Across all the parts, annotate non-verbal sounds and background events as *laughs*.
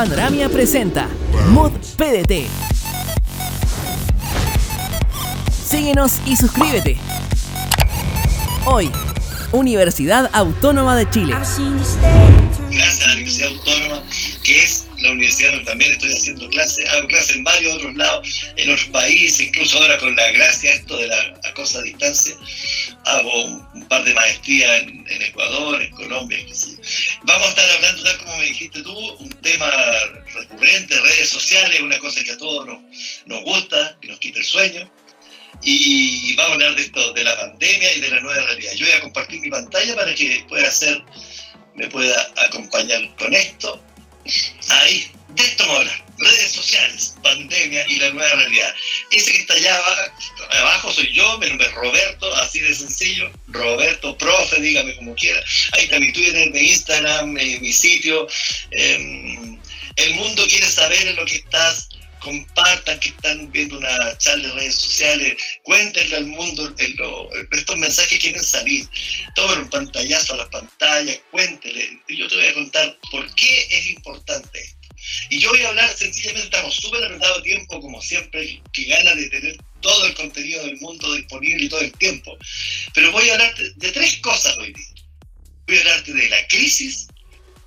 Panoramia presenta Mod PDT. Síguenos y suscríbete. Hoy, Universidad Autónoma de Chile. Gracias a la Universidad Autónoma, que es la universidad también estoy haciendo clases, hago clases en varios otros lados, en otros países, incluso ahora con la gracia esto de la cosa a distancia, hago un, par de maestrías en, Ecuador, en Colombia, Vamos a estar hablando, tal como me dijiste tú, un tema recurrente, redes sociales, una cosa que a todos nos gusta, que nos quita el sueño. Y vamos a hablar de esto, de la pandemia y de la nueva realidad. Yo voy a compartir mi pantalla para que pueda hacer, me pueda acompañar con esto. Ahí, de esto vamos a hablar. Redes sociales, pandemia y la nueva realidad. Ese que está allá abajo, soy yo, mi nombre es Roberto, así de sencillo. Roberto, profe, dígame como quiera. Ahí está mi Twitter, mi Instagram, mi, sitio. Em, el mundo quiere saber en lo que estás compartan que están viendo una charla de redes sociales, cuéntenle al mundo estos mensajes quieren salir, tomen un pantallazo a las pantallas, cuéntenle. Yo te voy a contar por qué es importante esto. Y yo voy a hablar sencillamente, estamos súper apretados de tiempo, como siempre, que gana de tener todo el contenido del mundo disponible todo el tiempo. Pero voy a hablar de tres cosas hoy día. Voy a hablarte de la crisis,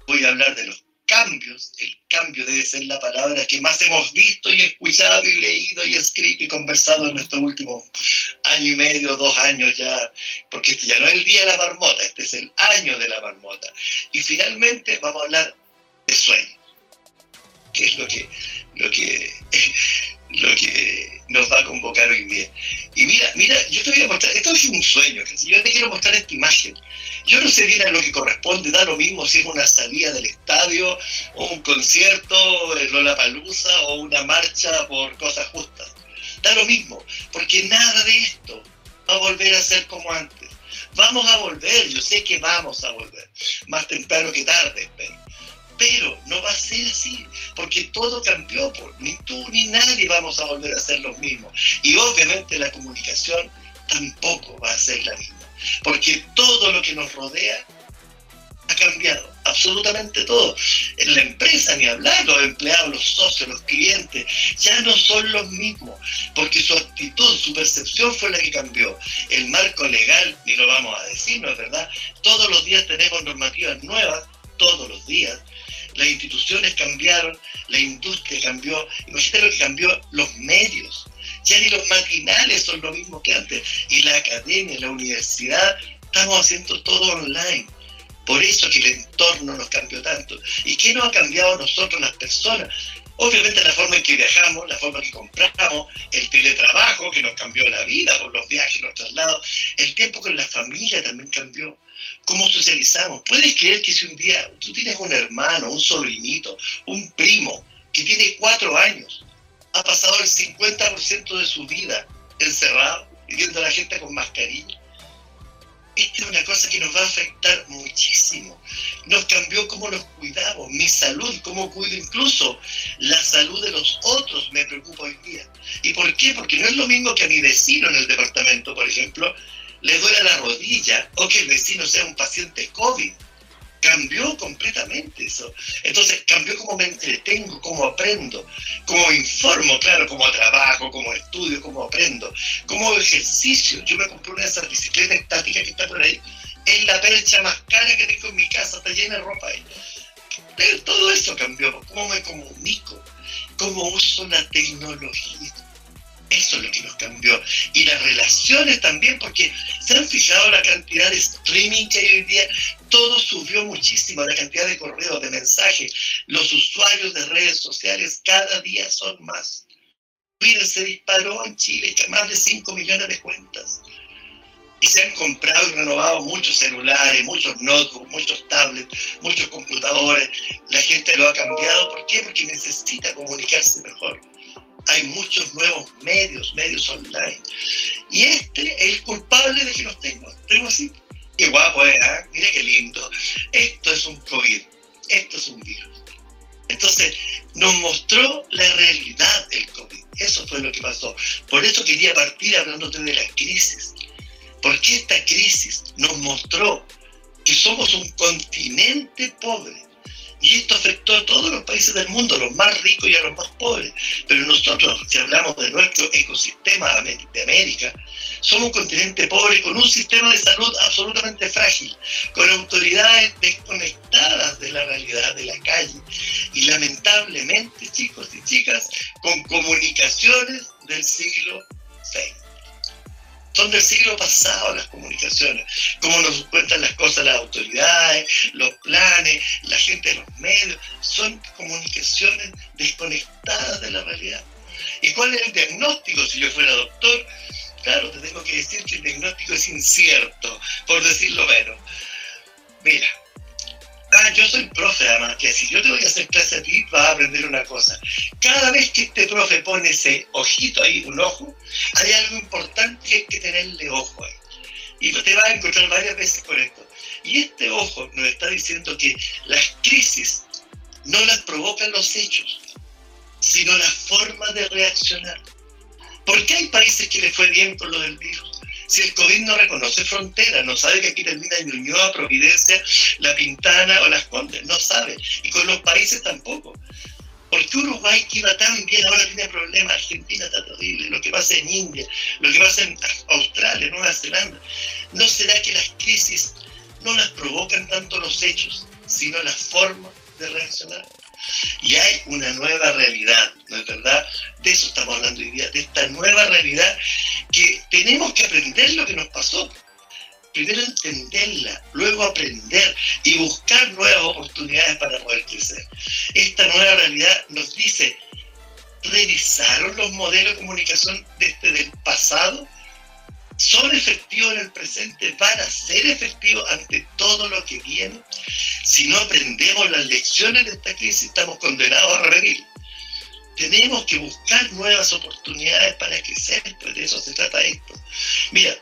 voy a hablar de los cambios, el cambio debe ser la palabra que más hemos visto y escuchado y leído y escrito y conversado en nuestro último año y medio, dos años ya, porque este ya no es el día de la marmota, este es el año de la marmota. Y finalmente vamos a hablar de sueños, que es lo que, lo que, lo que nos va a convocar hoy día. Y mira, mira, yo te voy a mostrar, esto es un sueño, yo te quiero mostrar esta imagen. Yo no sé bien a lo que corresponde, da lo mismo si es una salida del estadio, o un concierto en Lollapalooza, o una marcha por cosas justas. Da lo mismo, porque nada de esto va a volver a ser como antes. Vamos a volver, yo sé que vamos a volver, más temprano que tarde, pero no va a ser así, porque todo cambió, ni tú ni nadie vamos a volver a ser los mismos. Y obviamente la comunicación tampoco va a ser la misma porque todo lo que nos rodea ha cambiado, absolutamente todo. En la empresa, ni hablar, los empleados, los socios, los clientes, ya no son los mismos, porque su actitud, su percepción fue la que cambió. El marco legal, ni lo vamos a decir, ¿no es verdad? Todos los días tenemos normativas nuevas, todos los días. Las instituciones cambiaron, la industria cambió, imagínate lo que cambió los medios, ya ni los matinales son lo mismo que antes. Y la academia, la universidad, estamos haciendo todo online. Por eso que el entorno nos cambió tanto. ¿Y qué nos ha cambiado a nosotros, las personas? Obviamente la forma en que viajamos, la forma en que compramos, el teletrabajo que nos cambió la vida por los viajes, los traslados, el tiempo con la familia también cambió. ¿Cómo socializamos? ¿Puedes creer que si un día tú tienes un hermano, un sobrinito, un primo que tiene cuatro años ha pasado el 50% de su vida encerrado y viendo a la gente con mascarilla. Esta es una cosa que nos va a afectar muchísimo. Nos cambió cómo nos cuidamos, mi salud, cómo cuido incluso la salud de los otros, me preocupa hoy día. ¿Y por qué? Porque no es lo mismo que a mi vecino en el departamento, por ejemplo, le duele la rodilla o que el vecino sea un paciente COVID cambió completamente eso. Entonces cambió cómo me entretengo, cómo aprendo, cómo informo, claro, cómo trabajo, cómo estudio, cómo aprendo, cómo ejercicio. Yo me compré una de esas bicicletas estáticas que está por ahí. Es la percha más cara que tengo en mi casa, está llena de ropa ahí. Pero todo eso cambió, cómo me comunico, cómo uso la tecnología eso es lo que nos cambió. Y las relaciones también, porque se han fijado la cantidad de streaming que hay hoy día. Todo subió muchísimo, la cantidad de correos, de mensajes. Los usuarios de redes sociales cada día son más. Miren, se disparó en Chile más de 5 millones de cuentas. Y se han comprado y renovado muchos celulares, muchos notebooks, muchos tablets, muchos computadores. La gente lo ha cambiado. ¿Por qué? Porque necesita comunicarse mejor hay muchos nuevos medios, medios online. Y este es el culpable de que los tengo. Tengo así. Qué guapo ¿eh? Mira qué lindo. Esto es un COVID. Esto es un virus. Entonces, nos mostró la realidad del COVID. Eso fue lo que pasó. Por eso quería partir hablándote de la crisis. Porque esta crisis nos mostró que somos un continente pobre Y esto afectó a todos los países del mundo, a los más ricos y a los más pobres. Pero nosotros, si hablamos de nuestro ecosistema de América, somos un continente pobre con un sistema de salud absolutamente frágil, con autoridades desconectadas de la realidad de la calle y lamentablemente, chicos y chicas, con comunicaciones del siglo XX son del siglo pasado las comunicaciones, cómo nos cuentan las cosas las autoridades, los planes, la gente de los medios, son comunicaciones desconectadas de la realidad. ¿Y cuál es el diagnóstico si yo fuera doctor? Claro, te tengo que decir que el diagnóstico es incierto, por decirlo menos. Mira, Ah, yo soy profe, además, que si yo te voy a hacer clase a ti, vas a aprender una cosa. Cada vez que este profe pone ese ojito ahí, un ojo, hay algo importante que hay que tenerle ojo ahí. Y te vas a encontrar varias veces con esto. Y este ojo nos está diciendo que las crisis no las provocan los hechos, sino las formas de reaccionar. ¿Por qué hay países que les fue bien con lo del virus? Si el COVID no reconoce fronteras, no sabe que aquí termina Ñuñoa, Providencia, La Pintana o Las Condes, no sabe. Y con los países tampoco. Porque Uruguay que iba tan bien ahora tiene problemas, Argentina está terrible, lo que pasa en India, lo que pasa en Australia, Nueva Zelanda. ¿No será que las crisis no las provocan tanto los hechos, sino las formas de reaccionar? Y hay una nueva realidad, ¿no es verdad? De eso estamos hablando hoy día, de esta nueva realidad que tenemos que aprender lo que nos pasó. Primero entenderla, luego aprender y buscar nuevas oportunidades para poder crecer. Esta nueva realidad nos dice, ¿revisaron los modelos de comunicación desde el pasado? Son efectivos en el presente, van a ser efectivos ante todo lo que viene. Si no aprendemos las lecciones de esta crisis, estamos condenados a repetir. Tenemos que buscar nuevas oportunidades para crecer, pues de eso se trata esto. Mira,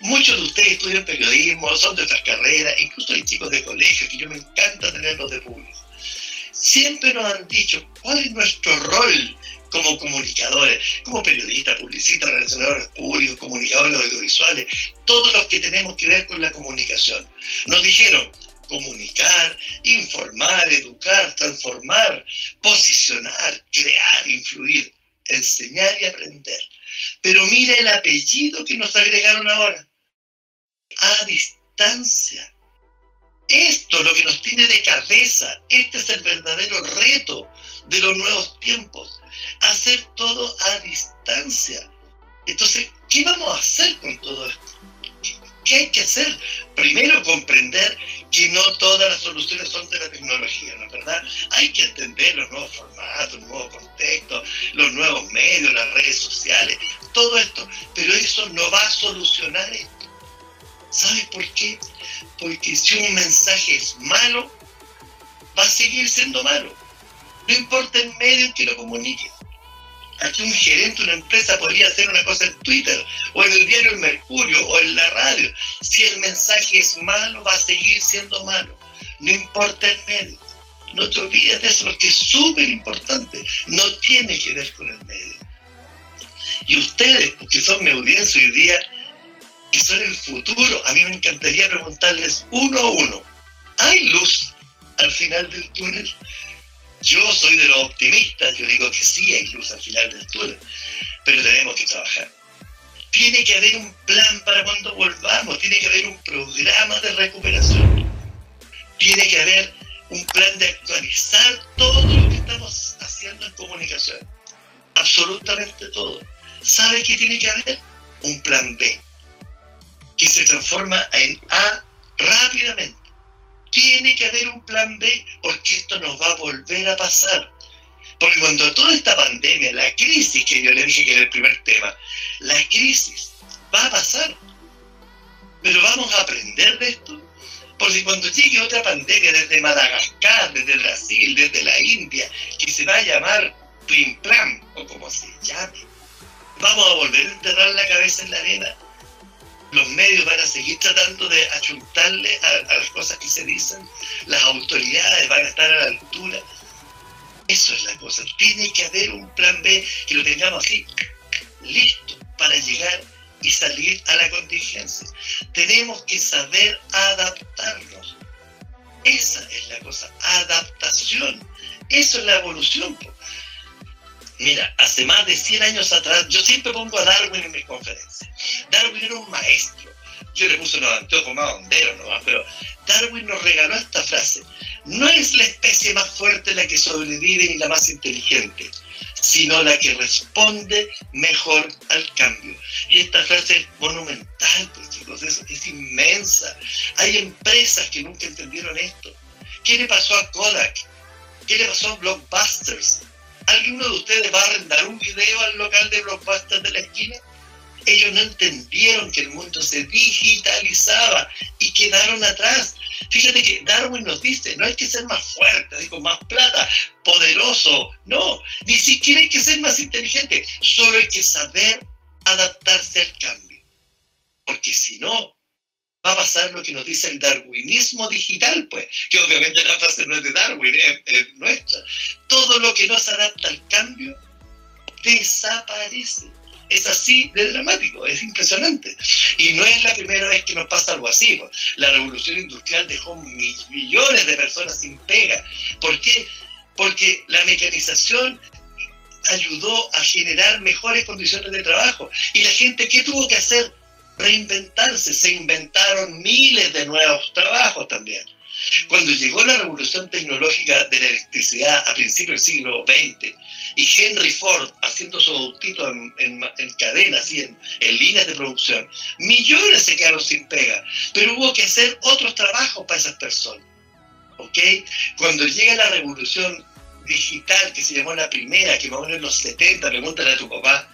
muchos de ustedes estudian periodismo, son de otras carreras, incluso hay chicos de colegio que yo me encanta tenerlos de público. Siempre nos han dicho cuál es nuestro rol como comunicadores, como periodistas, publicistas, relacionadores públicos, comunicadores audiovisuales, todos los que tenemos que ver con la comunicación. Nos dijeron comunicar, informar, educar, transformar, posicionar, crear, influir, enseñar y aprender. Pero mira el apellido que nos agregaron ahora. A distancia. Esto lo que nos tiene de cabeza. Este es el verdadero reto de los nuevos tiempos hacer todo a distancia. Entonces, ¿qué vamos a hacer con todo esto? ¿Qué hay que hacer? Primero, comprender que no todas las soluciones son de la tecnología, ¿no es verdad? Hay que entender los nuevos formatos, los nuevos contextos, los nuevos medios, las redes sociales, todo esto. Pero eso no va a solucionar esto. ¿Sabes por qué? Porque si un mensaje es malo, va a seguir siendo malo. No importa el medio que lo comunique. Aquí un gerente de una empresa podría hacer una cosa en Twitter o en el diario El Mercurio o en la radio. Si el mensaje es malo, va a seguir siendo malo. No importa el medio. No te olvides de eso porque es súper importante. No tiene que ver con el medio. Y ustedes, que son mi audiencia hoy día, que son el futuro, a mí me encantaría preguntarles uno a uno. ¿Hay luz al final del túnel? Yo soy de los optimistas, yo digo que sí hay luz al final del túnel, pero tenemos que trabajar. Tiene que haber un plan para cuando volvamos, tiene que haber un programa de recuperación, tiene que haber un plan de actualizar todo lo que estamos haciendo en comunicación, absolutamente todo. ¿Sabe qué tiene que haber? Un plan B, que se transforma en A rápidamente tiene que haber un plan B porque esto nos va a volver a pasar. Porque cuando toda esta pandemia, la crisis que yo le dije que era el primer tema, la crisis va a pasar. Pero vamos a aprender de esto. Porque cuando llegue otra pandemia desde Madagascar, desde Brasil, desde la India, que se va a llamar Plan, o como se llame, vamos a volver a enterrar la cabeza en la arena los medios van a seguir tratando de achuntarle a, las cosas que se dicen, las autoridades van a estar a la altura. Eso es la cosa. Tiene que haber un plan B que lo tengamos así, listo para llegar y salir a la contingencia. Tenemos que saber adaptarnos. Esa es la cosa, adaptación. Eso es la evolución. Mira, hace más de 100 años atrás, yo siempre pongo a Darwin en mis conferencias. Darwin era un maestro. Yo le puse unos anteojos más honderos nomás, pero Darwin nos regaló esta frase. No es la especie más fuerte la que sobrevive ni la más inteligente, sino la que responde mejor al cambio. Y esta frase es monumental, pues chicos, es, es inmensa. Hay empresas que nunca entendieron esto. ¿Qué le pasó a Kodak? ¿Qué le pasó a Blockbusters? ¿Alguno de ustedes va a arrendar un video al local de Blockbuster de la esquina? Ellos no entendieron que el mundo se digitalizaba y quedaron atrás. Fíjate que Darwin nos dice, no hay que ser más fuerte, con más plata, poderoso, no, ni siquiera hay que ser más inteligente, solo hay que saber adaptarse al cambio. Porque si no, va a pasar lo que nos dice el darwinismo digital, pues, que obviamente la frase no es de Darwin, es, nuestra. Todo lo que no se adapta al cambio desaparece. Es así de dramático, es impresionante. Y no es la primera vez que nos pasa algo así. Pues. La revolución industrial dejó millones de personas sin pega. ¿Por qué? Porque la mecanización ayudó a generar mejores condiciones de trabajo. ¿Y la gente qué tuvo que hacer? Reinventarse, se inventaron miles de nuevos trabajos también. Cuando llegó la revolución tecnológica de la electricidad a principios del siglo XX y Henry Ford haciendo su autito en, cadena, así en, en, líneas de producción, millones se quedaron sin pega, pero hubo que hacer otros trabajos para esas personas. ¿Ok? Cuando llega la revolución digital que se llamó la primera, que más o menos en los 70, pregúntale a tu papá,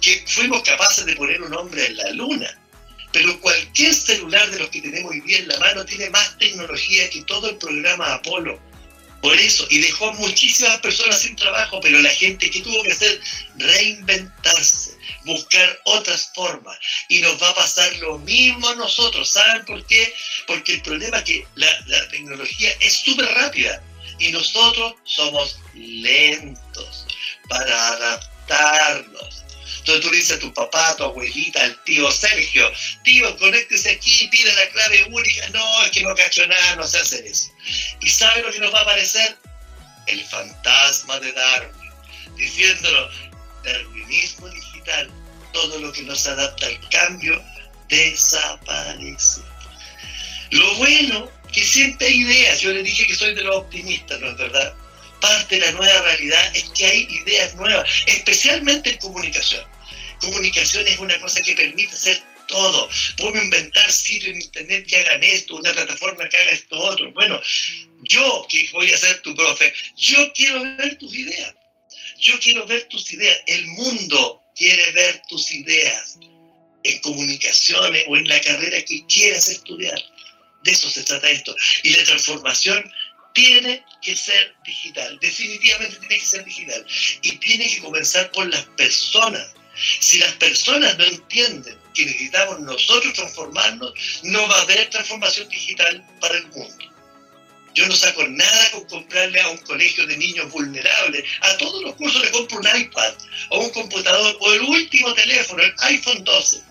que fuimos capaces de poner un hombre en la luna. Pero cualquier celular de los que tenemos hoy día en la mano tiene más tecnología que todo el programa Apolo. Por eso, y dejó muchísimas personas sin trabajo, pero la gente que tuvo que hacer, reinventarse, buscar otras formas. Y nos va a pasar lo mismo a nosotros. ¿Saben por qué? Porque el problema es que la tecnología es súper rápida y nosotros somos lentos para adaptarnos. Entonces tú le dices a tu papá, a tu abuelita, al tío Sergio, tío, conéctese aquí, pide la clave única. No, es que no cacho nada, no sé hacer eso. ¿Y sabe lo que nos va a aparecer? El fantasma de Darwin, diciéndolo, darwinismo digital, todo lo que nos adapta al cambio desaparece. Lo bueno que siempre hay ideas. Yo le dije que soy de los optimistas, ¿no es verdad? Parte de la nueva realidad es que hay ideas nuevas, especialmente en comunicación. Comunicación es una cosa que permite hacer todo. Puedo inventar sitios en internet que hagan esto, una plataforma que haga esto otro. Bueno, yo que voy a ser tu profe, yo quiero ver tus ideas. Yo quiero ver tus ideas. El mundo quiere ver tus ideas en comunicaciones o en la carrera que quieras estudiar. De eso se trata esto. Y la transformación tiene que ser digital, definitivamente tiene que ser digital. Y tiene que comenzar por las personas. Si las personas no entienden que necesitamos nosotros transformarnos, no va a haber transformación digital para el mundo. Yo no saco nada con comprarle a un colegio de niños vulnerables. A todos los cursos le compro un iPad o un computador o el último teléfono, el iPhone 12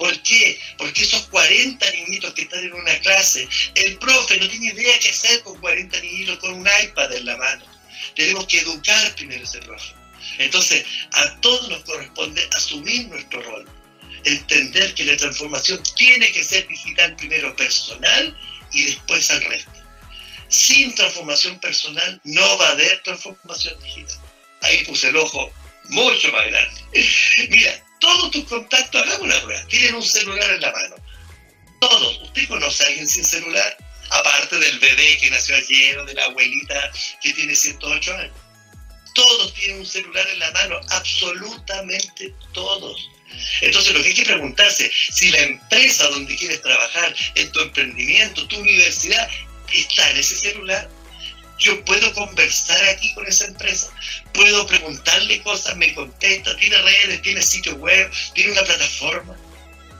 ¿Por qué? Porque esos 40 niñitos que están en una clase, el profe no tiene idea qué hacer con 40 niñitos con un iPad en la mano. Tenemos que educar primero a ese profe. Entonces, a todos nos corresponde asumir nuestro rol. Entender que la transformación tiene que ser digital primero personal y después al resto. Sin transformación personal no va a haber transformación digital. Ahí puse el ojo mucho más grande. *laughs* Mira, todos tus contactos, hagamos una prueba, tienen un celular en la mano. Todos. ¿Usted conoce a alguien sin celular? Aparte del bebé que nació ayer o de la abuelita que tiene 108 años. Todos tienen un celular en la mano, absolutamente todos. Entonces lo que hay que preguntarse, si la empresa donde quieres trabajar, en tu emprendimiento, tu universidad, está en ese celular, yo puedo conversar aquí con esa empresa, puedo preguntarle cosas, me contesta, tiene redes, tiene sitio web, tiene una plataforma.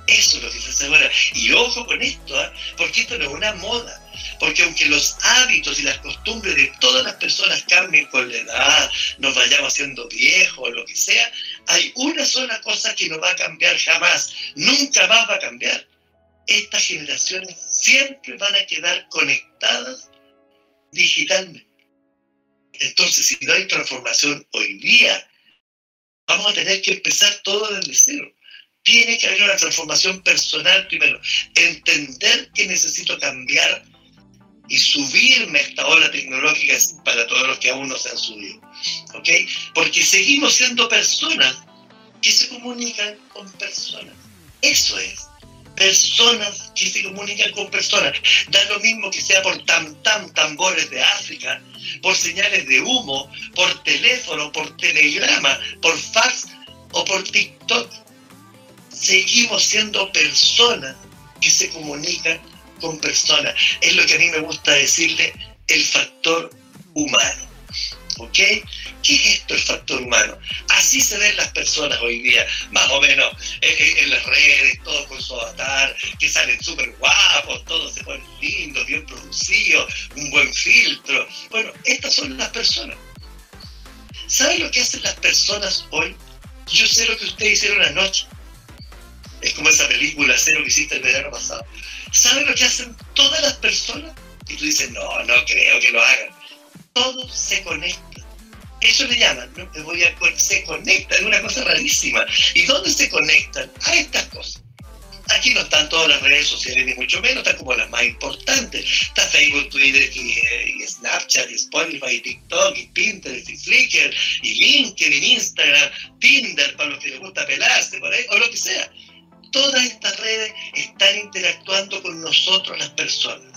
Eso es lo que se hace ahora. Y ojo con esto, ¿eh? porque esto no es una moda. Porque aunque los hábitos y las costumbres de todas las personas cambien con la edad, nos vayamos haciendo viejos lo que sea, hay una sola cosa que no va a cambiar jamás, nunca más va a cambiar. Estas generaciones siempre van a quedar conectadas digitalmente. Entonces, si no hay transformación hoy día, vamos a tener que empezar todo desde cero. Tiene que haber una transformación personal primero. Entender que necesito cambiar y subirme a esta ola tecnológica para todos los que aún no se han subido. ¿Ok? Porque seguimos siendo personas que se comunican con personas. Eso es. Personas que se comunican con personas. Da lo mismo que sea por tam tam tambores de África, por señales de humo, por teléfono, por telegrama, por fax o por TikTok. Seguimos siendo personas que se comunican con personas. Es lo que a mí me gusta decirle el factor humano. ¿Ok? ¿Qué es esto el factor humano? Así se ven las personas hoy día, más o menos en, las redes, todos con su avatar, que salen súper guapos, todos se ponen lindos, bien producidos, un buen filtro. Bueno, estas son las personas. ¿Saben lo que hacen las personas hoy? Yo sé lo que ustedes hicieron anoche. Es como esa película Cero que hiciste el verano pasado. ¿Saben lo que hacen todas las personas? Y tú dices, no, no creo que lo hagan. Todo se conecta. Eso le llaman, se conecta, es una cosa rarísima. ¿Y dónde se conectan? A estas cosas. Aquí no están todas las redes sociales, ni mucho menos, están como las más importantes. Está Facebook, Twitter, y, Snapchat, y Spotify, y TikTok, y Pinterest, y Flickr, y LinkedIn, Instagram, Tinder, para los que les gusta pelarse por ahí, o lo que sea todas estas redes están interactuando con nosotros las personas.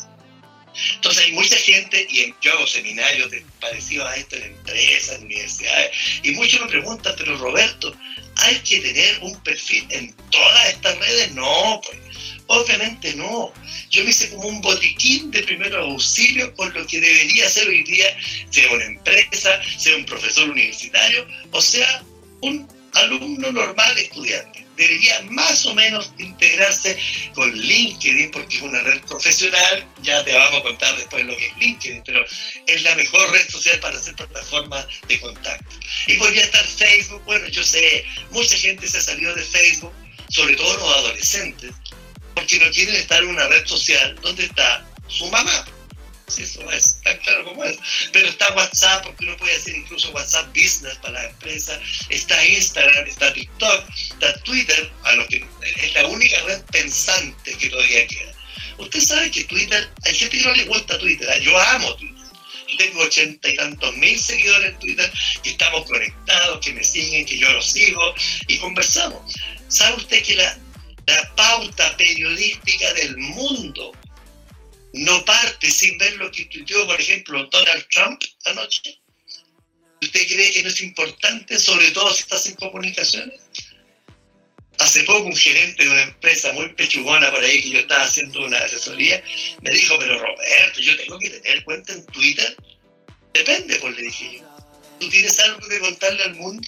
Entonces hay mucha gente, y yo hago seminarios parecidos a esto en empresas, en universidades, y muchos me preguntan, pero Roberto, ¿hay que tener un perfil en todas estas redes? No, pues, obviamente no. Yo me hice como un botiquín de primeros auxilios con lo que debería ser hoy día, sea una empresa, sea un profesor universitario, o sea, un alumno normal estudiante debería más o menos integrarse con LinkedIn porque es una red profesional, ya te vamos a contar después lo que es LinkedIn, pero es la mejor red social para hacer plataformas de contacto. Y podría estar Facebook, bueno, yo sé, mucha gente se ha salido de Facebook, sobre todo los adolescentes, porque no quieren estar en una red social donde está su mamá eso es tan claro como es. Pero está WhatsApp, porque uno puede hacer incluso WhatsApp Business para la empresa, está Instagram, está TikTok, está Twitter, a lo que es la única red pensante que todavía queda. Usted sabe que Twitter, hay gente que no le gusta Twitter, ¿eh? yo amo Twitter. Tengo ochenta y tantos mil seguidores en Twitter, que estamos conectados, que me siguen, que yo los sigo y conversamos. ¿Sabe usted que la, la pauta periodística del mundo no parte sin ver lo que tuiteó, por ejemplo, Donald Trump anoche? ¿Usted cree que no es importante, sobre todo si estás en comunicaciones? Hace poco un gerente de una empresa muy pechugona por ahí que yo estaba haciendo una asesoría, me dijo, pero Roberto, yo tengo que tener cuenta en Twitter. Depende, pues le dije yo. ¿Tú tienes algo que contarle al mundo?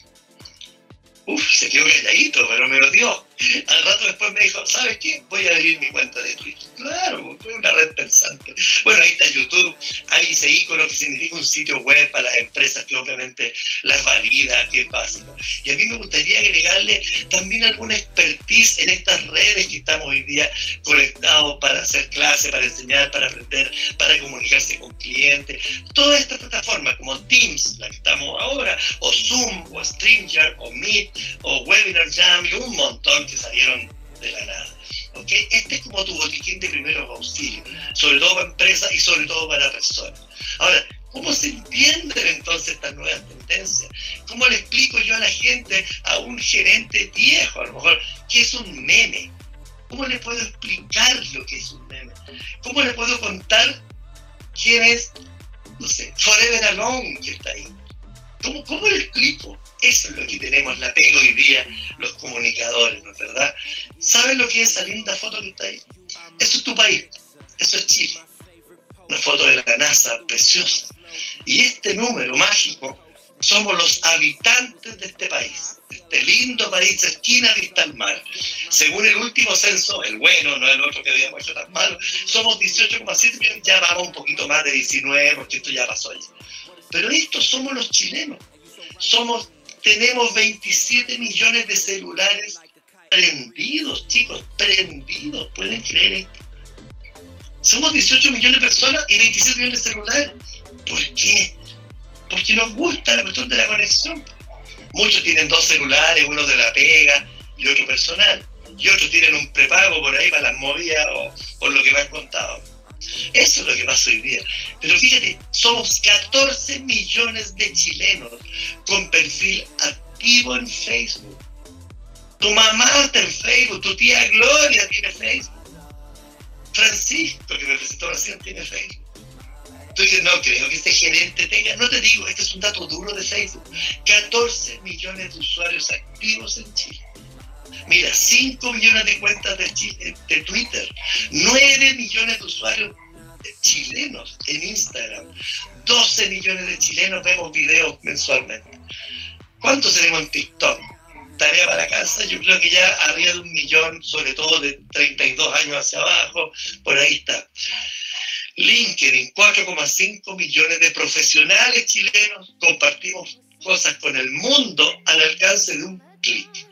Uf, se quedó calladito, pero me lo dio. Al rato después me dijo, ¿sabes qué? Voy a abrir mi cuenta de Twitter. Claro, fue una red pensante. Bueno, ahí está YouTube, hay ese icono que significa un sitio web para las empresas que obviamente las valida, que es básico. Y a mí me gustaría agregarle también alguna expertise en estas redes que estamos hoy día conectados para hacer clases, para enseñar, para aprender, para comunicarse con clientes. Todas estas plataformas como Teams, la que estamos ahora, o Zoom, o StreamYard, o Meet, o Webinar Jam, y un montón que salieron de la nada. ¿okay? Este es como tu botiquín de primeros auxilios, sobre todo para empresas y sobre todo para personas. Ahora, ¿cómo se entienden entonces estas nuevas tendencias? ¿Cómo le explico yo a la gente, a un gerente viejo, a lo mejor, qué es un meme? ¿Cómo le puedo explicar lo que es un meme? ¿Cómo le puedo contar quién es, no sé, Forever Alone que está ahí? ¿Cómo, cómo le explico? Eso es lo que tenemos la pega hoy día los comunicadores, ¿no es verdad? ¿Sabes lo que es esa linda foto que está ahí? Eso es tu país, eso es Chile. Una foto de la NASA preciosa. Y este número mágico somos los habitantes de este país, este lindo país, esquina vista al mar. Según el último censo, el bueno, no el otro que habíamos hecho tan malo, somos 18,7 millones, ya vamos un poquito más de 19, porque esto ya pasó ya. Pero estos somos los chilenos. Somos tenemos 27 millones de celulares prendidos, chicos, prendidos. ¿Pueden creer esto? Somos 18 millones de personas y 27 millones de celulares. ¿Por qué? Porque nos gusta la cuestión de la conexión. Muchos tienen dos celulares, uno de la pega y otro personal. Y otros tienen un prepago por ahí para las movidas o por lo que me han contado. Eso es lo que pasa hoy día. Pero fíjate, somos 14 millones de chilenos con perfil activo en Facebook. Tu mamá está en Facebook, tu tía Gloria tiene Facebook. Francisco, que me presentó recién, tiene Facebook. Entonces, no creo que este gerente tenga, no te digo, este es un dato duro de Facebook, 14 millones de usuarios activos en Chile. Mira, 5 millones de cuentas de, de Twitter, 9 millones de usuarios chilenos en Instagram, 12 millones de chilenos vemos videos mensualmente. ¿Cuántos tenemos en TikTok? Tarea para casa, yo creo que ya había de un millón, sobre todo de 32 años hacia abajo, por ahí está. LinkedIn, 4,5 millones de profesionales chilenos, compartimos cosas con el mundo al alcance de un clic.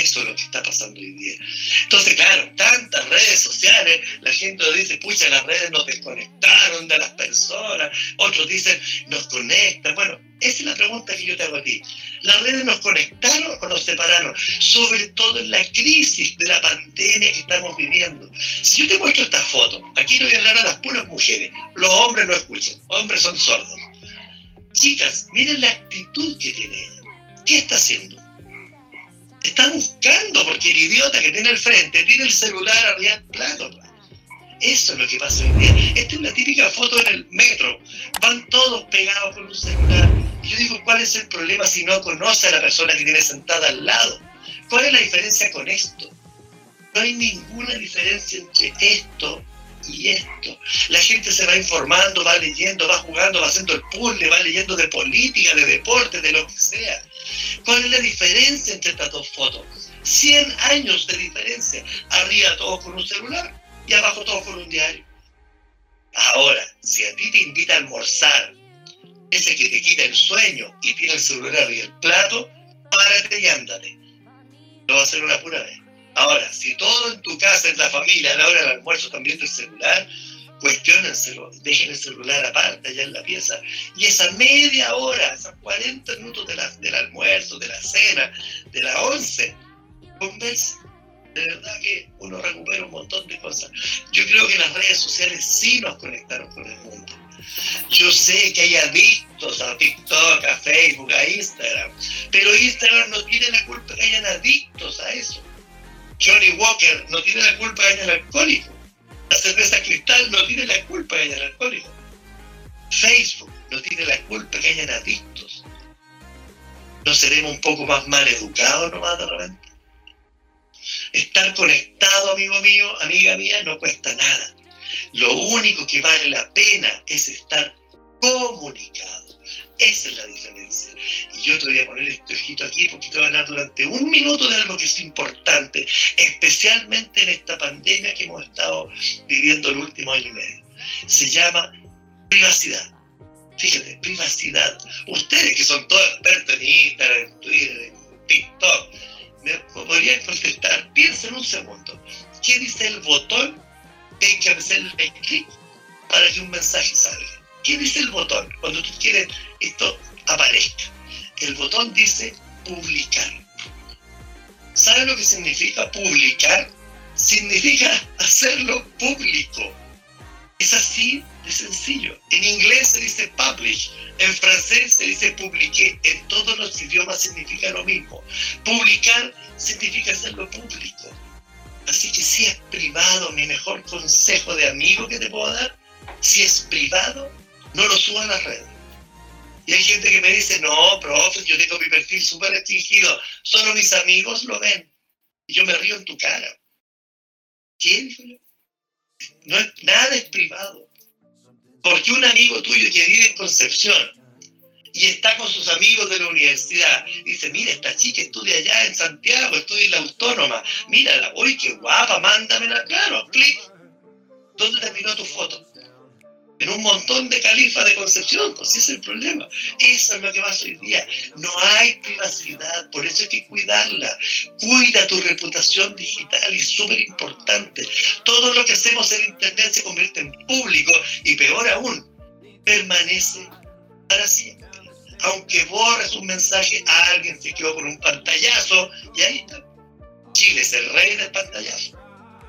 Eso es lo que está pasando hoy día. Entonces, claro, tantas redes sociales, la gente dice, pucha, las redes nos desconectaron de las personas, otros dicen, nos conectan. Bueno, esa es la pregunta que yo te hago a ti. ¿Las redes nos conectaron o nos separaron? Sobre todo en la crisis de la pandemia que estamos viviendo. Si yo te muestro esta foto, aquí no voy a hablar a las puras mujeres, los hombres no escuchan, hombres son sordos. Chicas, miren la actitud que tiene ella. ¿Qué está haciendo? Está buscando porque el idiota que tiene al frente tiene el celular arriba del plato. Eso es lo que pasa hoy día. Esta es la típica foto en el metro. Van todos pegados con un celular. Y yo digo, ¿cuál es el problema si no conoce a la persona que tiene sentada al lado? ¿Cuál es la diferencia con esto? No hay ninguna diferencia entre esto y esto. La gente se va informando, va leyendo, va jugando, va haciendo el puzzle, va leyendo de política, de deporte, de lo que sea. ¿Cuál es la diferencia entre estas dos fotos? 100 años de diferencia. Arriba todos con un celular y abajo todos con un diario. Ahora, si a ti te invita a almorzar, ese que te quita el sueño y tiene el celular y el plato, párate y ándate. Lo va a hacer una pura vez. Ahora, si todo en tu casa, en la familia, a la hora del almuerzo viendo el celular, cuestionenselo, dejen el celular aparte allá en la pieza y esa media hora, esos 40 minutos de la, del almuerzo, de la cena, de la once, conversen. De verdad que uno recupera un montón de cosas. Yo creo que las redes sociales sí nos conectaron con el mundo. Yo sé que hay adictos a TikTok, a Facebook, a Instagram, pero Instagram no tiene la culpa que hayan adictos a eso. Johnny Walker no tiene la culpa de el alcohólico. Cerveza cristal no tiene la culpa de el alcohólico. Facebook no tiene la culpa que hayan adictos. ¿No seremos un poco más mal educados nomás de repente? Estar conectado, amigo mío, amiga mía, no cuesta nada. Lo único que vale la pena es estar comunicado. Esa es la diferencia. Y yo te voy a poner este ojito aquí porque te voy a hablar durante un minuto de algo que es importante, especialmente en esta pandemia que hemos estado viviendo el último año y medio. Se llama privacidad. Fíjate, privacidad. Ustedes que son todos expertos en Instagram, en Twitter, en TikTok, me podrían contestar, piensen un segundo, ¿qué dice el botón que hay que hacerle clic para que un mensaje salga? ¿Qué dice el botón cuando tú quieres esto aparezca? El botón dice publicar. ¿Sabe lo que significa publicar? Significa *laughs* hacerlo público. Es así de sencillo. En inglés se dice publish, en francés se dice publiqué, en todos los idiomas significa lo mismo. Publicar significa hacerlo público. Así que si es privado, mi mejor consejo de amigo que te puedo dar, si es privado, no lo suban a las redes. Y hay gente que me dice, no, profe, yo tengo mi perfil súper restringido, solo mis amigos lo ven. Y yo me río en tu cara. ¿Quién? No es, nada es privado. Porque un amigo tuyo que vive en Concepción y está con sus amigos de la universidad, dice, mira, esta chica estudia allá en Santiago, estudia en la autónoma, mírala, uy, qué guapa, mándamela, claro, clic. ¿Dónde terminó tu foto? En un montón de califas de Concepción, pues ese es el problema. Eso es lo que pasa hoy día. No hay privacidad, por eso hay que cuidarla. Cuida tu reputación digital y súper importante. Todo lo que hacemos en Internet se convierte en público y peor aún, permanece para siempre. Aunque borres un mensaje, a alguien se quedó con un pantallazo y ahí está. Chile es el rey del pantallazo.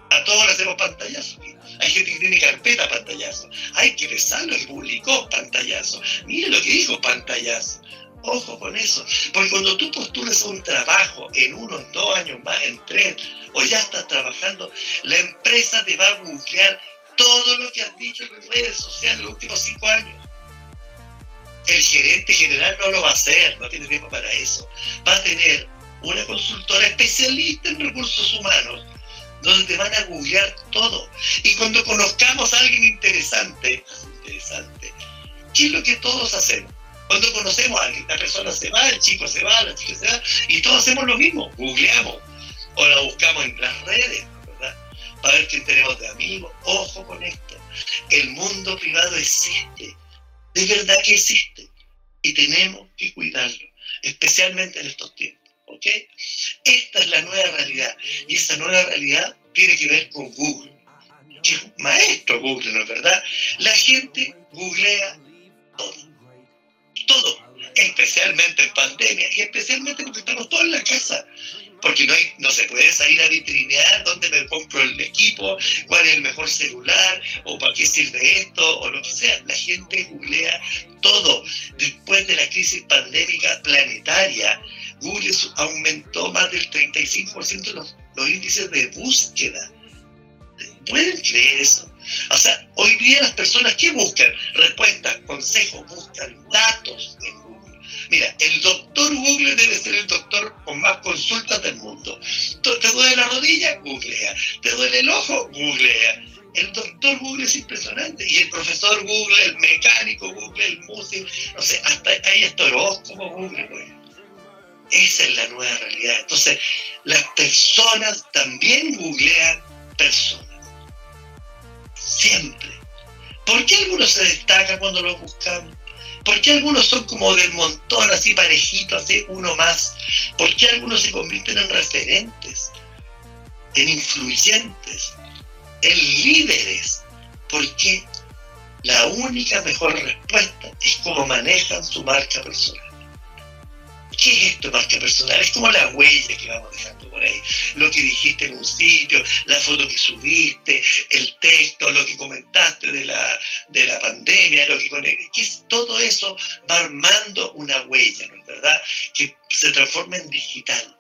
A todos le hacemos pantallazo. Hay gente que tiene carpeta pantallazo. Hay que besarlo y publicó pantallazo. Mire lo que dijo pantallazo. Ojo con eso. Porque cuando tú postulas un trabajo en uno, en dos años más, en tres, o ya estás trabajando, la empresa te va a googlear todo lo que has dicho en redes sociales en los últimos cinco años. El gerente general no lo va a hacer, no tiene tiempo para eso. Va a tener una consultora especialista en recursos humanos donde van a googlear todo. Y cuando conozcamos a alguien interesante, interesante, ¿qué es lo que todos hacemos? Cuando conocemos a alguien, la persona se va, el chico se va, la chica se va, y todos hacemos lo mismo, googleamos o la buscamos en las redes, ¿verdad? Para ver quién tenemos de amigos. Ojo con esto. El mundo privado existe, de verdad que existe, y tenemos que cuidarlo, especialmente en estos tiempos. ¿Ok? Esta es la nueva realidad, y esa nueva realidad tiene que ver con Google, que es maestro Google, ¿no es verdad? La gente googlea todo todo, especialmente en pandemia y especialmente porque estamos todos en la casa. Porque no, hay, no se puede salir a vitrinear dónde me compro el equipo, cuál es el mejor celular, o para qué sirve esto, o lo que sea. La gente googlea todo. Después de la crisis pandémica planetaria, Google aumentó más del 35% los, los índices de búsqueda. ¿Pueden creer eso? O sea, hoy día las personas que buscan respuestas, consejos, buscan datos en Google. Mira, el doctor Google debe ser el doctor con más consultas del mundo. ¿Te duele la rodilla? Googlea. ¿Te duele el ojo? Googlea. El doctor Google es impresionante. Y el profesor Google, el mecánico Google, el músico, no sé, hasta ahí hasta como Google, pues. Esa es la nueva realidad. Entonces, las personas también googlean personas siempre. ¿Por qué algunos se destacan cuando los buscamos? ¿Por qué algunos son como del montón, así parejitos, así uno más? ¿Por qué algunos se convierten en referentes, en influyentes, en líderes? Porque la única mejor respuesta es cómo manejan su marca personal. ¿Qué es esto, marca personal? Es como la huella que vamos dejando por ahí. Lo que dijiste en un sitio, la foto que subiste, el texto, lo que comentaste de la, de la pandemia, lo que, que todo eso va armando una huella, ¿no es verdad? Que se transforma en digital.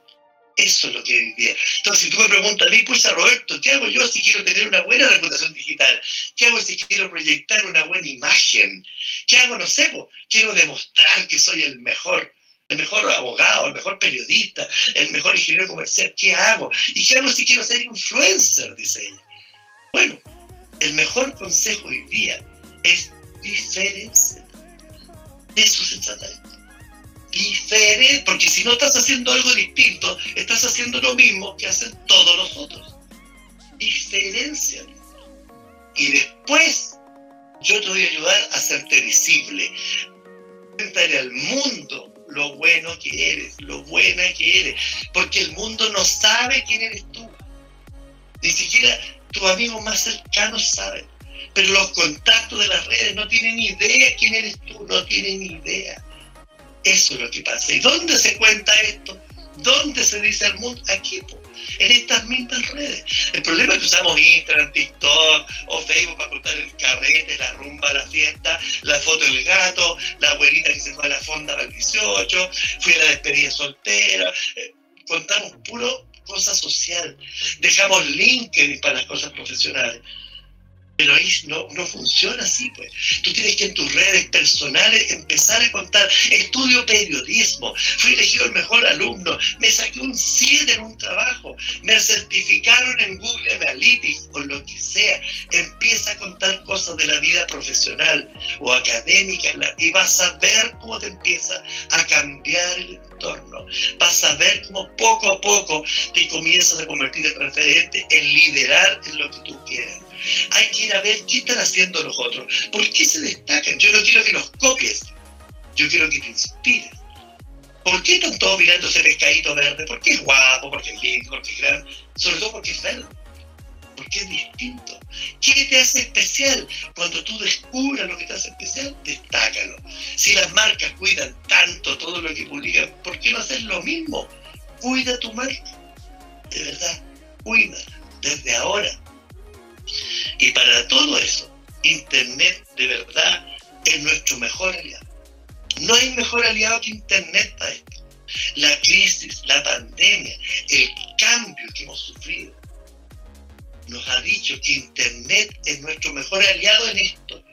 Eso es lo que vivía. Entonces, si tú me preguntas a mí, pues Roberto, ¿qué hago yo si quiero tener una buena reputación digital? ¿Qué hago si quiero proyectar una buena imagen? ¿Qué hago? No sé, quiero demostrar que soy el mejor el mejor abogado, el mejor periodista, el mejor ingeniero comercial. ¿Qué hago? ¿Y qué hago si quiero ser influencer? Dice ella. Bueno, el mejor consejo hoy día es diferencia. Eso se trata Diferente, porque si no estás haciendo algo distinto, estás haciendo lo mismo que hacen todos los otros. Diferencia. Y después yo te voy a ayudar a hacerte visible. Cuéntale al mundo lo bueno que eres, lo buena que eres, porque el mundo no sabe quién eres tú. Ni siquiera tus amigos más cercanos saben. Pero los contactos de las redes no tienen idea quién eres tú, no tienen idea. Eso es lo que pasa. ¿Y dónde se cuenta esto? ¿Dónde se dice al mundo? Aquí, en estas mismas redes. El problema es que usamos Instagram, TikTok o Facebook para contar el carrete, la rumba, la fiesta, la foto del gato, la abuelita que se fue a la fonda para el 18, fui a la despedida soltera. Eh, contamos puro cosa social. Dejamos LinkedIn para las cosas profesionales. Pero ahí no, funciona así, pues. Tú tienes que en tus redes personales empezar a contar. Estudio periodismo, fui elegido el mejor alumno, me saqué un 7 en un trabajo, me certificaron en Google Analytics o lo que sea. Empieza a contar cosas de la vida profesional o académica y vas a ver cómo te empieza a cambiar el entorno. Vas a ver cómo poco a poco te comienzas a convertir en referente, en liderar en lo que tú quieres hay que ir a ver qué están haciendo los otros. ¿Por qué se destacan? Yo no quiero que los copies. Yo quiero que te inspires. ¿Por qué están todos mirando ese pescadito verde? Porque es guapo, porque es lindo, porque es grande. Sobre todo porque es verde. porque es distinto. ¿Qué te hace especial? Cuando tú descubras lo que te hace especial, destácalo. Si las marcas cuidan tanto todo lo que publican, ¿por qué no hacer lo mismo? Cuida tu marca. De verdad, cuida desde ahora. Y para todo eso, Internet de verdad es nuestro mejor aliado. No hay mejor aliado que Internet para esto. La crisis, la pandemia, el cambio que hemos sufrido, nos ha dicho que Internet es nuestro mejor aliado en esto,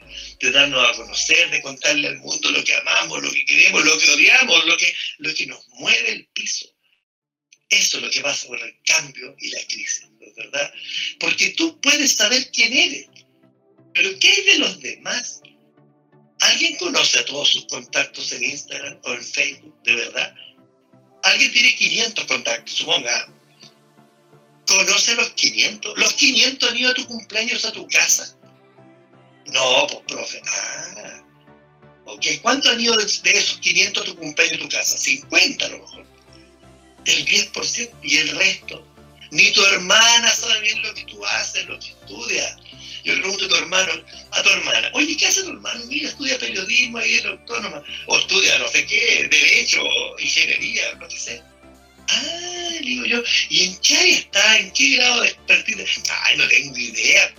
de darnos a conocer, de contarle al mundo lo que amamos, lo que queremos, lo que odiamos, lo que, lo que nos mueve el piso. Eso es lo que pasa con el cambio y la crisis, ¿verdad? Porque tú puedes saber quién eres, pero ¿qué hay de los demás? ¿Alguien conoce a todos sus contactos en Instagram o en Facebook, de verdad? Alguien tiene 500 contactos, suponga. ¿Conoce los 500? ¿Los 500 han ido a tu cumpleaños a tu casa? No, pues, profe. Ah, ok. ¿Cuántos han ido de, esos 500 a tu cumpleaños a tu casa? 50 a lo mejor. El 10% y el resto. Ni tu hermana sabe bien lo que tú haces, lo que estudias yo le pregunto a tu hermano, a tu hermana, oye, ¿qué hace tu hermano? Mira, estudia periodismo y es autónoma, o estudia no sé qué, derecho, ingeniería, no sé sea. Ah, digo yo, ¿y en qué área está? ¿En qué grado de expertise? Ay, no tengo idea.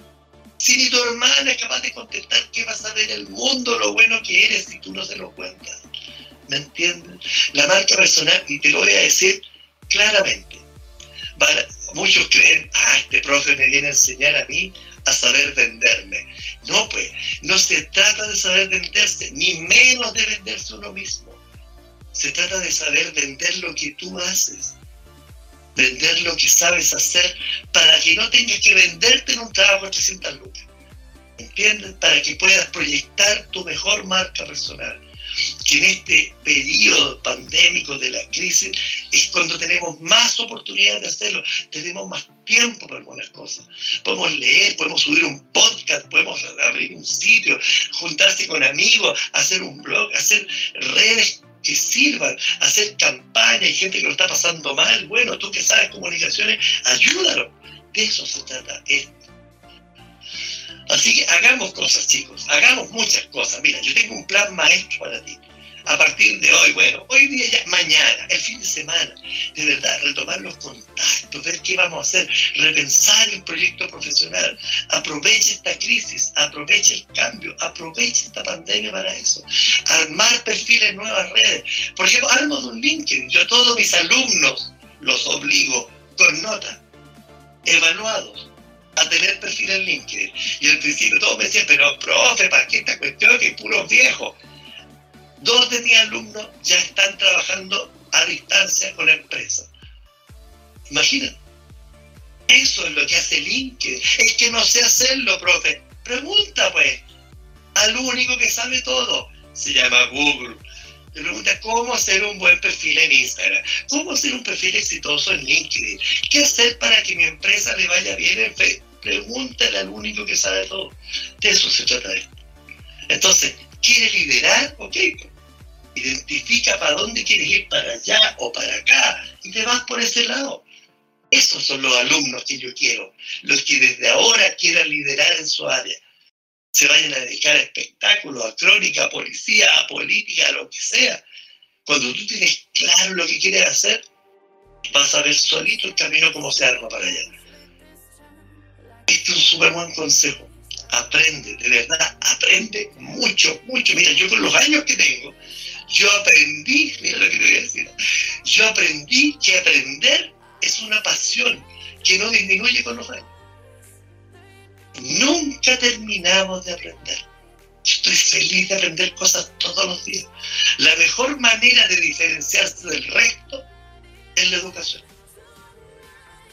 Si ni tu hermana es capaz de contestar qué vas a ver el mundo, lo bueno que eres si tú no se lo cuentas. ¿Me entiendes? La marca personal, y te lo voy a decir claramente, muchos creen, ah, este profe me viene a enseñar a mí a saber venderme. No, pues, no se trata de saber venderse, ni menos de venderse uno mismo. Se trata de saber vender lo que tú haces, vender lo que sabes hacer para que no tengas que venderte en un trabajo de 300 lucas. ¿Entiendes? Para que puedas proyectar tu mejor marca personal que en este periodo pandémico de la crisis es cuando tenemos más oportunidades de hacerlo, tenemos más tiempo para algunas cosas. Podemos leer, podemos subir un podcast, podemos abrir un sitio, juntarse con amigos, hacer un blog, hacer redes que sirvan, hacer campaña, y gente que lo está pasando mal, bueno, tú que sabes comunicaciones, ayúdalo. De eso se trata esto. Así que hagamos cosas, chicos, hagamos muchas cosas. Mira, yo tengo un plan maestro para ti. A partir de hoy, bueno, hoy día ya, mañana, el fin de semana, de verdad, retomar los contactos, ver qué vamos a hacer, repensar el proyecto profesional. Aproveche esta crisis, aproveche el cambio, aproveche esta pandemia para eso. Armar perfiles nuevas redes. Por ejemplo, armo de un LinkedIn. Yo a todos mis alumnos los obligo con notas, evaluados a tener perfil en LinkedIn. Y al principio todos me decían, pero profe, ¿para qué esta cuestión que es puro viejo? Dos de mis alumnos ya están trabajando a distancia con la empresa. Imaginen. Eso es lo que hace LinkedIn. Es que no sé hacerlo, profe. Pregunta, pues. Al único que sabe todo. Se llama Google. Le pregunta cómo hacer un buen perfil en Instagram, cómo hacer un perfil exitoso en LinkedIn, qué hacer para que mi empresa le vaya bien en Facebook pregúntale al único que sabe todo. De eso se trata esto. Entonces, ¿quieres liderar? Ok. Identifica para dónde quieres ir, para allá o para acá, y te vas por ese lado. Esos son los alumnos que yo quiero, los que desde ahora quieran liderar en su área. Se vayan a dedicar a espectáculos, a crónica, a policía, a política, a lo que sea. Cuando tú tienes claro lo que quieres hacer, vas a ver solito el camino como se arma para allá. Este es un súper buen consejo. Aprende, de verdad, aprende mucho, mucho. Mira, yo con los años que tengo, yo aprendí, mira lo que te voy a decir, yo aprendí que aprender es una pasión que no disminuye con los años. Nunca terminamos de aprender. Yo estoy feliz de aprender cosas todos los días. La mejor manera de diferenciarse del resto es la educación.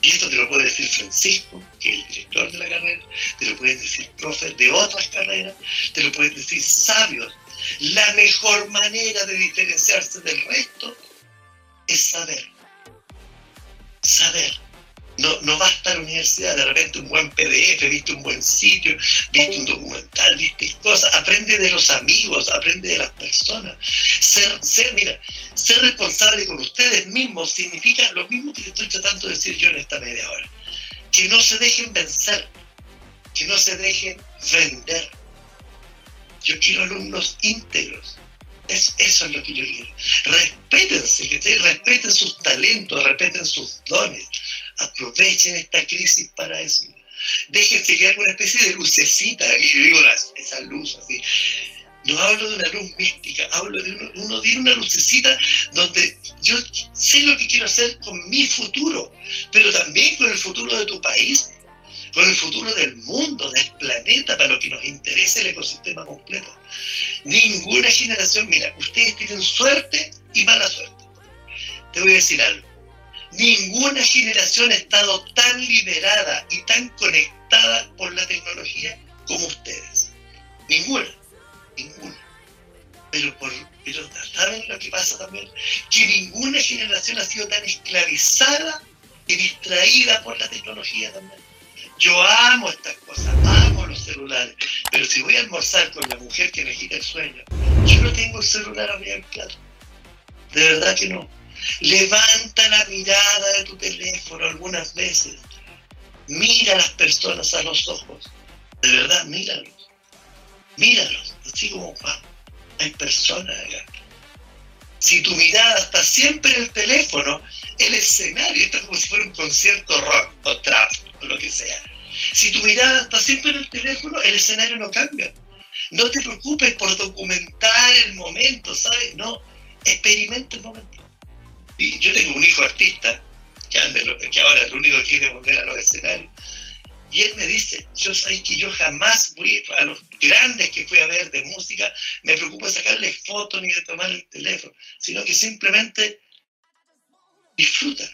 Y esto te lo puede decir Francisco, que es el director de la carrera, te lo pueden decir profes de otras carreras, te lo pueden decir sabios. La mejor manera de diferenciarse del resto es saber. Saber. No, no basta la universidad, de repente un buen PDF, viste un buen sitio, viste un documental, viste cosas, aprende de los amigos, aprende de las personas. Ser, mira, ser responsable con ustedes mismos significa lo mismo que estoy tratando de decir yo en esta media hora. que no se dejen vencer, que no se dejen vender. Yo quiero alumnos íntegros. Es, eso es lo que yo quiero. Respétense, que respeten sus talentos, respeten sus dones. Aprovechen esta crisis para eso. Déjense que haga una especie de lucecita, yo digo esa luz así. No hablo de una luz mística, hablo de uno, uno tiene una lucecita donde yo sé lo que quiero hacer con mi futuro, pero también con el futuro de tu país, con el futuro del mundo, del planeta, para lo que nos interesa el ecosistema completo. Ninguna generación, mira, ustedes tienen suerte y mala suerte. Te voy a decir algo. Ninguna generación ha estado tan liberada y tan conectada por la tecnología como ustedes. Ninguna ninguna. Pero, por, pero ¿saben lo que pasa también? Que ninguna generación ha sido tan esclavizada y distraída por la tecnología también. Yo amo estas cosas, amo los celulares, pero si voy a almorzar con la mujer que me quita el sueño, yo no tengo el celular arriba del plato. De verdad que no. Levanta la mirada de tu teléfono algunas veces. Mira a las personas a los ojos. De verdad, míralos. Míralos así como hay personas acá. Si tu mirada está siempre en el teléfono, el escenario está como si fuera un concierto rock o trap o lo que sea. Si tu mirada está siempre en el teléfono, el escenario no cambia. No te preocupes por documentar el momento, ¿sabes? No, experimenta el momento. Y yo tengo un hijo artista, que, que ahora el único que quiere volver a los escenarios, y él me dice, yo sé que yo jamás voy a los grandes que fui a ver de música, me preocupo de sacarle fotos ni de tomar el teléfono, sino que simplemente disfruta.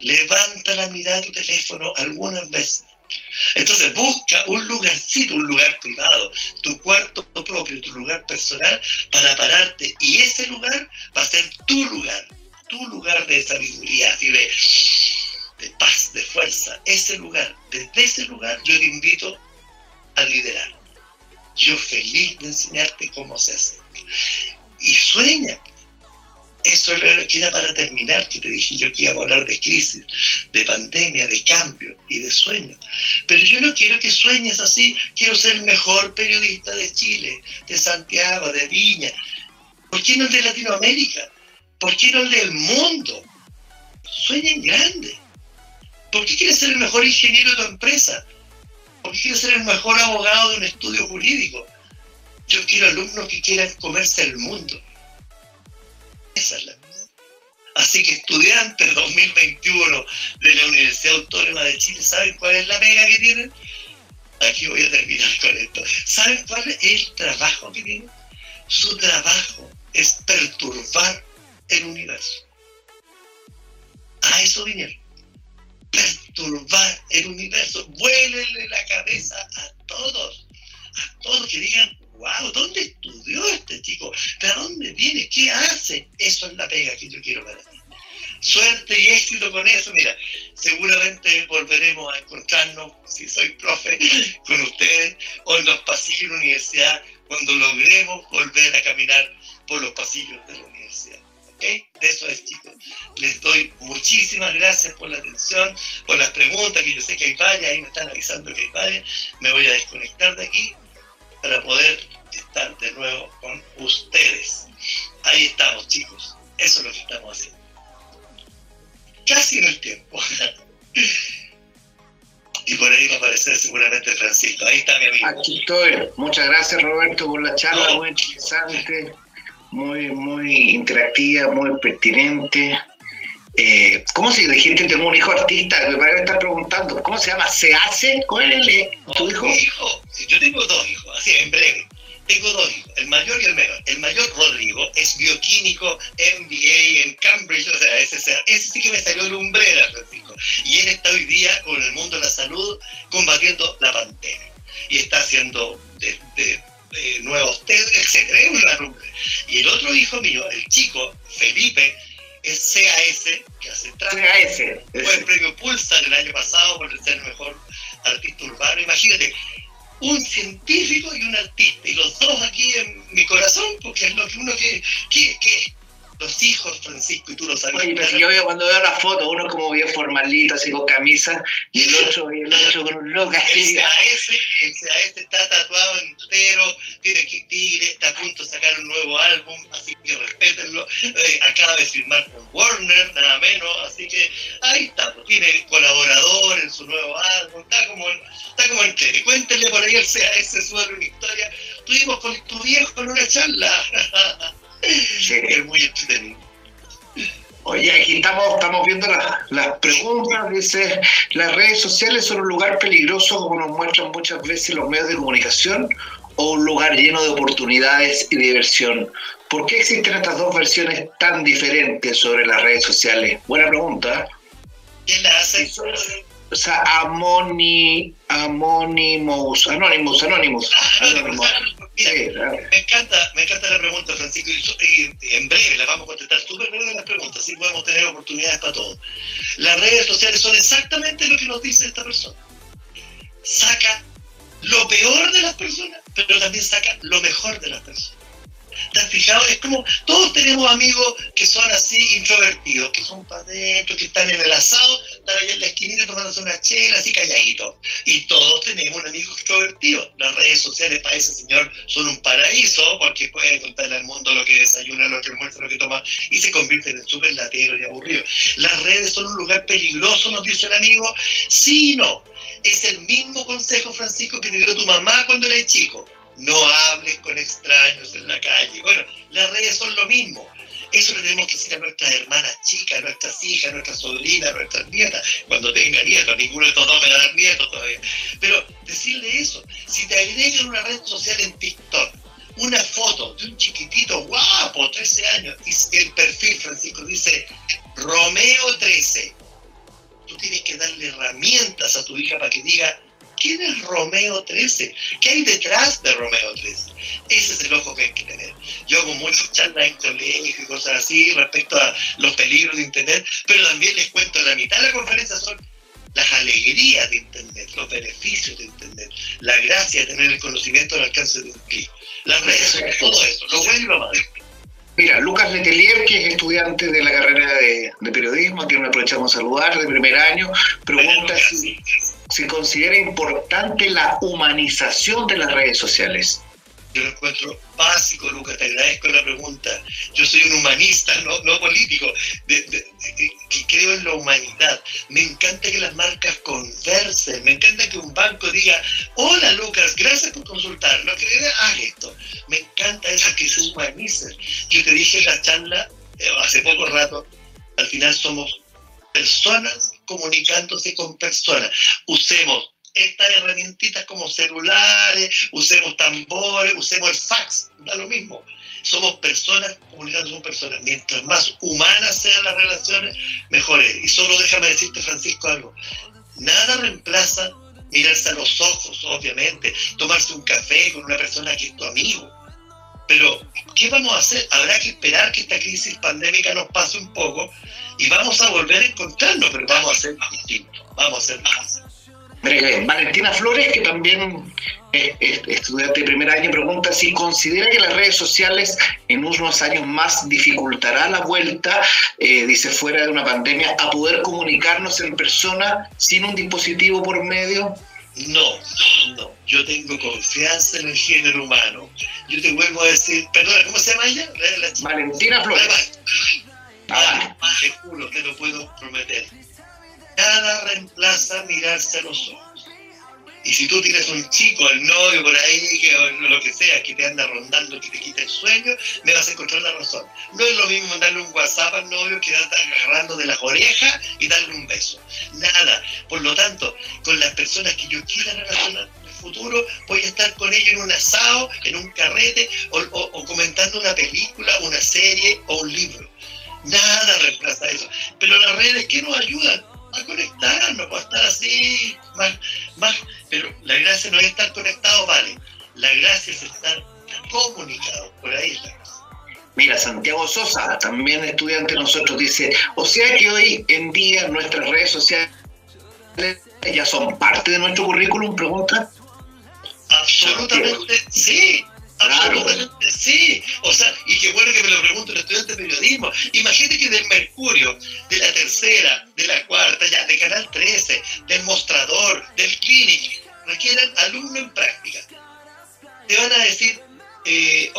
Levanta la mirada de tu teléfono algunas veces. Entonces busca un lugarcito, un lugar privado, tu cuarto propio, tu lugar personal para pararte. Y ese lugar va a ser tu lugar, tu lugar de sabiduría, así de paz, de fuerza, ese lugar, desde ese lugar yo te invito a liderar. Yo feliz de enseñarte cómo se hace. Y sueña. Eso es lo que era para terminar, que te dije yo que iba a hablar de crisis, de pandemia, de cambio y de sueño. Pero yo no quiero que sueñes así, quiero ser el mejor periodista de Chile, de Santiago, de Viña. ¿Por qué no de Latinoamérica? ¿Por qué no el del mundo? Sueñen grande. ¿Por qué quieres ser el mejor ingeniero de tu empresa? ¿Por qué quieres ser el mejor abogado de un estudio jurídico? Yo quiero alumnos que quieran comerse el mundo. Esa es la. Así que estudiantes 2021 de la Universidad Autónoma de Chile, ¿saben cuál es la pega que tienen? Aquí voy a terminar con esto. ¿Saben cuál es el trabajo que tienen? Su trabajo es perturbar el universo. A eso vinieron perturbar el universo. Vuélele la cabeza a todos, a todos que digan, wow, ¿dónde estudió este chico? ¿De dónde viene? ¿Qué hace? Eso es la pega que yo quiero para ti. Suerte y éxito con eso. Mira, seguramente volveremos a encontrarnos, si soy profe, con ustedes o en los pasillos de la universidad cuando logremos volver a caminar por los pasillos de la universidad. De eso es, chicos. Les doy muchísimas gracias por la atención, por las preguntas, que yo sé que hay varias, ahí me están avisando que hay varias. Me voy a desconectar de aquí para poder estar de nuevo con ustedes. Ahí estamos, chicos. Eso es lo que estamos haciendo. Casi en el tiempo. *laughs* y por ahí va a aparecer seguramente Francisco. Ahí está mi amigo. Aquí estoy. Muchas gracias, Roberto, por la charla, muy interesante muy, muy interactiva, muy pertinente. Eh, ¿Cómo se dijiste? Tengo un hijo artista, me parece estar preguntando. ¿Cómo se llama? ¿Se hace? ¿Cuál es el, tu hijo? hijo? Yo tengo dos hijos, así en breve. Tengo dos hijos, el mayor y el menor. El mayor, Rodrigo, es bioquímico, MBA en Cambridge, o sea, ese, ese sí que me salió de umbrera, Francisco. Y él está hoy día con el mundo de la salud combatiendo la pandemia. Y está haciendo de, de nuevos test, etc. Y el otro hijo mío, el chico, Felipe, es CAS, que hace. CAS. Fue el premio Pulsar el año pasado por ser el mejor artista urbano. Imagínate, un científico y un artista, y los dos aquí en mi corazón, porque es lo que uno quiere, quiere, los hijos, Francisco, y tú lo sabes. Oye, pero yo veo, cuando veo la foto, uno como bien formalito, así con camisa, y el otro, y el otro con un loco El CAS, el CAS está tatuado entero, tiene que tigre, está a punto de sacar un nuevo álbum, así que respétenlo. Eh, acaba de firmar con Warner, nada menos, así que ahí está, pues, tiene colaborador en su nuevo álbum, está como, está como entero. Cuéntenle por ahí el CAS sobre una historia. Tuvimos con tu viejo en una charla. *laughs* Es muy entretenido. Oye, aquí estamos, estamos viendo las, preguntas. Dice, ¿las redes sociales son un lugar peligroso como nos muestran muchas veces los medios de comunicación o un lugar lleno de oportunidades y diversión? ¿Por qué existen estas dos versiones tan diferentes sobre las redes sociales? Buena pregunta. ¿Quién la hace? O sea, Amoni, Anonymous, Anonymous, Anonymous. *laughs* Me encanta, me encanta la pregunta, Francisco, y, en breve la vamos a contestar súper breve las preguntas, así podemos tener oportunidades para todo. Las redes sociales son exactamente lo que nos dice esta persona. Saca lo peor de las personas, pero también saca lo mejor de las personas. ¿Te has fijado? Es como, todos tenemos amigos que son así introvertidos, que son para adentro, que están en el asado, están allá en la esquinita tomándose una chela, así calladitos. Y todos tenemos un amigo extrovertido. Las redes sociales para ese señor son un paraíso, porque puede contarle al mundo lo que desayuna, lo que muestra, lo que toma, y se convierten en súper lateros y aburridos. Las redes son un lugar peligroso, nos dice el amigo. Sí no. Es el mismo consejo, Francisco, que te dio tu mamá cuando eres chico no hables con extraños en la calle. Bueno, las redes son lo mismo. Eso le tenemos que decir a nuestras hermanas chicas, a nuestras hijas, a nuestras sobrinas, a nuestras nietas, cuando tenga nietos. Ninguno de estos dos me va a dar nietos todavía. Pero decirle eso, si te agregan una red social en TikTok, una foto de un chiquitito guapo, 13 años, y el perfil, Francisco, dice Romeo 13, tú tienes que darle herramientas a tu hija para que diga, ¿Quién es Romeo 13? ¿Qué hay detrás de Romeo 13? Ese es el ojo que hay que tener. Yo hago muchas charlas en colegios y cosas así respecto a los peligros de Internet, pero también les cuento, la mitad de la conferencia son las alegrías de Internet, los beneficios de Internet, la gracia de tener el conocimiento al alcance de un clic. Las redes todo eso, lo bueno y lo malo. Mira, Lucas Letelier, que es estudiante de la carrera de, periodismo, a quien me aprovechamos a saludar de primer año, pregunta si, considera importante la humanización de las redes sociales. Yo lo encuentro básico, Lucas, te agradezco la pregunta. Yo soy un humanista, no, político, que creo en la humanidad. Me encanta que las marcas conversen, me encanta que un banco diga, hola Lucas, gracias por consultar, no que haz esto. Me encanta eso, que se humanicen. Yo te dije en la charla eh, hace poco rato, al final somos personas comunicándose con personas. Usemos estas herramientitas como celulares, usemos tambores, usemos el fax, da lo mismo. Somos personas comunicando con personas. Mientras más humanas sean las relaciones, mejores. Y solo déjame decirte, Francisco, algo. Nada reemplaza mirarse a los ojos, obviamente, tomarse un café con una persona que es tu amigo. Pero, ¿qué vamos a hacer? Habrá que esperar que esta crisis pandémica nos pase un poco y vamos a volver a encontrarnos, pero vamos a ser distintos, vamos a ser más. Valentina Flores, que también es, estudiante de primer año, pregunta si considera que las redes sociales en unos años más dificultará la vuelta, eh, dice, fuera de una pandemia, a poder comunicarnos en persona sin un dispositivo por medio. No, no, yo tengo confianza en el género humano. Yo te vuelvo a decir, perdón, ¿cómo se llama ella? Valentina Flores. Ah, te juro, te lo puedo prometer. Nada reemplaza mirarse a los ojos. Y si tú tienes un chico, el novio por ahí, que, o lo que sea, que te anda rondando, que te quita el sueño, me vas a encontrar la razón. No es lo mismo mandarle un WhatsApp al novio que anda agarrando de las orejas y darle un beso. Nada. Por lo tanto, con las personas que yo quiera relacionar en el futuro, voy a estar con ellos en un asado, en un carrete, o comentando una película, una serie o un libro. Nada reemplaza eso. Pero las redes, ¿qué nos ayudan? A conectarnos, a estar así, más, más. Pero la gracia no es estar conectado, vale. La gracia es estar comunicado. Por ahí es la Mira, Santiago Sosa, también estudiante de nosotros, dice, o sea que hoy en día nuestras redes sociales ya son parte de nuestro currículum, pregunta. Absolutamente sí, absolutamente sí. O sea, y qué bueno que me lo pregunte el estudiante de periodismo. Imagínate que del Mercurio, de la tercera, de la cuarta, ya, de Canal 13, del Mostrador, del Clinic, requieren alumno en práctica. Te van a decir, eh,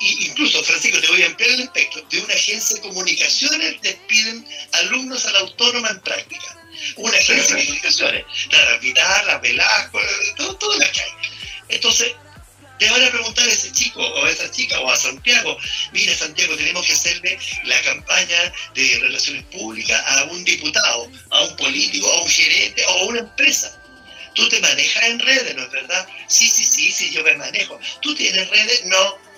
incluso, Francisco, te voy a ampliar el espectro, de una agencia de comunicaciones despiden alumnos a la autónoma en práctica. Una agencia de comunicaciones, la Vital, la Velasco, todo, todo la que Entonces, te van a preguntar a ese chico o a esa chica o a Santiago, mira Santiago, tenemos que hacerle la campaña de relaciones públicas a un diputado, a un político, a un gerente o a una empresa. Tú te manejas en redes, ¿no es verdad? Sí, sí, sí, sí, yo me manejo. ¿Tú tienes redes? No.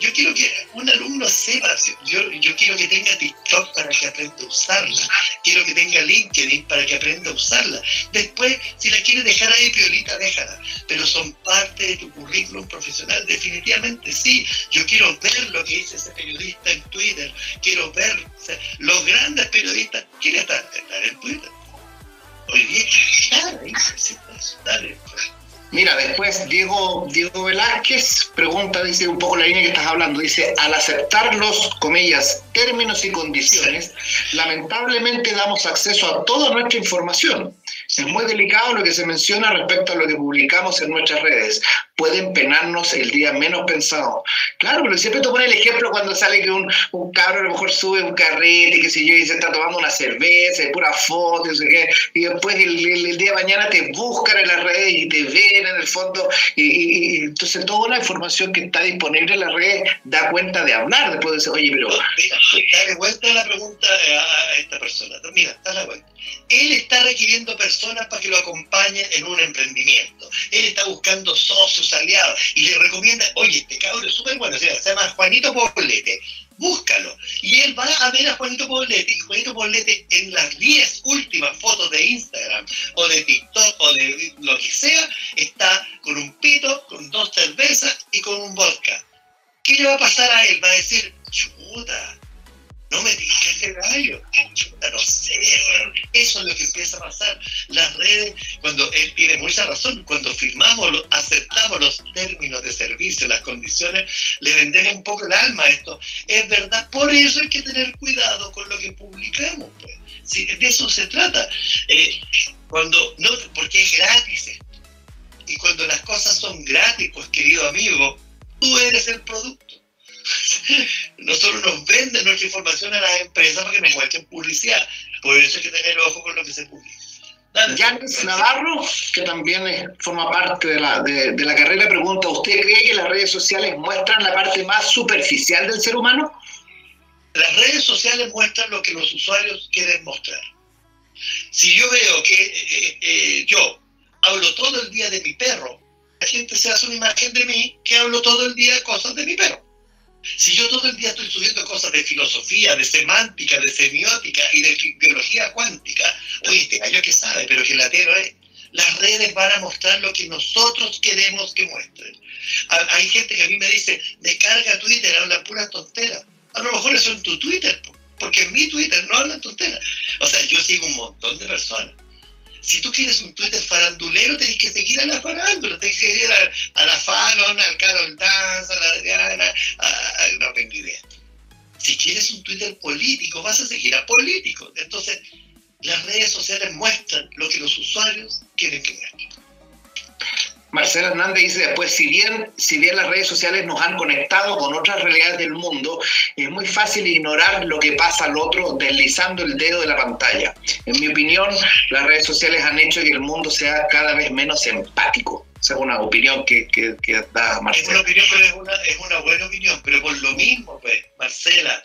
Yo quiero que un alumno sepa, yo, yo quiero que tenga TikTok para que aprenda a usarla, quiero que tenga LinkedIn para que aprenda a usarla. Después, si la quieres dejar ahí, piolita, déjala. Pero son parte de tu currículum profesional, definitivamente sí. Yo quiero ver lo que dice ese periodista en Twitter, quiero ver los grandes periodistas, ¿quién está, en Twitter? Hoy día, dale, pues. Mira, después Diego, Diego Velázquez pregunta, dice un poco la línea que estás hablando, dice, al aceptar los, comillas, términos y condiciones, lamentablemente damos acceso a toda nuestra información. Es muy delicado lo que se menciona respecto a lo que publicamos en nuestras redes. Pueden penarnos el día menos pensado. Claro, pero siempre te el ejemplo cuando sale que un, un cabro a lo mejor sube un carrete, que sé yo, y se está tomando una cerveza, y pura foto, y, sé qué, y después el, el, día de mañana te buscan en las redes y te ven en el fondo. Y, entonces toda la información que está disponible en las redes da cuenta de hablar. Después de decir, oye, pero... Dale vuelta la pregunta a esta persona. Mira, dale vuelta. Él está requiriendo personas para que lo acompañen en un emprendimiento. Él está buscando socios, aliados, y le recomienda, oye, este cabrón es súper bueno, se llama Juanito Poblete, búscalo. Y él va a ver a Juanito Poblete, y Juanito Poblete en las 10 últimas fotos de Instagram, o de TikTok, o de lo que sea, está con un pito, con dos cervezas y con un vodka. ¿Qué le va a pasar a él? Va a decir, chuta, no me digas ese gallo, eso es lo que empieza a pasar. Las redes, cuando él tiene mucha razón, cuando firmamos, aceptamos los términos de servicio, las condiciones, le vendemos un poco el alma a esto. Es verdad, por eso hay que tener cuidado con lo que publicamos. Pues. de eso se trata. Eh, cuando, no, porque es gratis Y cuando las cosas son gratis, pues querido amigo, tú eres el producto. *laughs* Nosotros nos venden nuestra información a las empresas para que nos muestren publicidad. Por eso hay que tener ojo con lo que se publica. Yanis Navarro, que también forma parte de la, de, la carrera, pregunta, ¿usted cree que las redes sociales muestran la parte más superficial del ser humano? Las redes sociales muestran lo que los usuarios quieren mostrar. Si yo veo que eh, eh, yo hablo todo el día de mi perro, la gente se hace una imagen de mí que hablo todo el día de cosas de mi perro. Si yo todo el día estoy subiendo cosas de filosofía, de semántica, de semiótica y de biología cuántica, oye, este gallo que sabe, pero que latero es. Las redes van a mostrar lo que nosotros queremos que muestren. Hay gente que a mí me dice, descarga Twitter, habla pura tontera. A lo mejor eso en tu Twitter, porque en mi Twitter no hablan tonteras. O sea, yo sigo un montón de personas si tú quieres un Twitter farandulero, tenés que seguir a la farándula, tenés que seguir a, la Fallon, al Carol Dance, a la Adriana, a, no tengo idea. Si quieres un Twitter político, vas a seguir a políticos. Entonces, las redes sociales muestran lo que los usuarios quieren que muestren. Marcelo Hernández dice después, si bien, si bien las redes sociales nos han conectado con otras realidades del mundo, es muy fácil ignorar lo que pasa al otro deslizando el dedo de la pantalla. En mi opinión, las redes sociales han hecho que el mundo sea cada vez menos empático. Esa es una opinión que, que, da Marcela. Es una opinión, pero es una, es una buena opinión. Pero por lo mismo, pues, Marcela,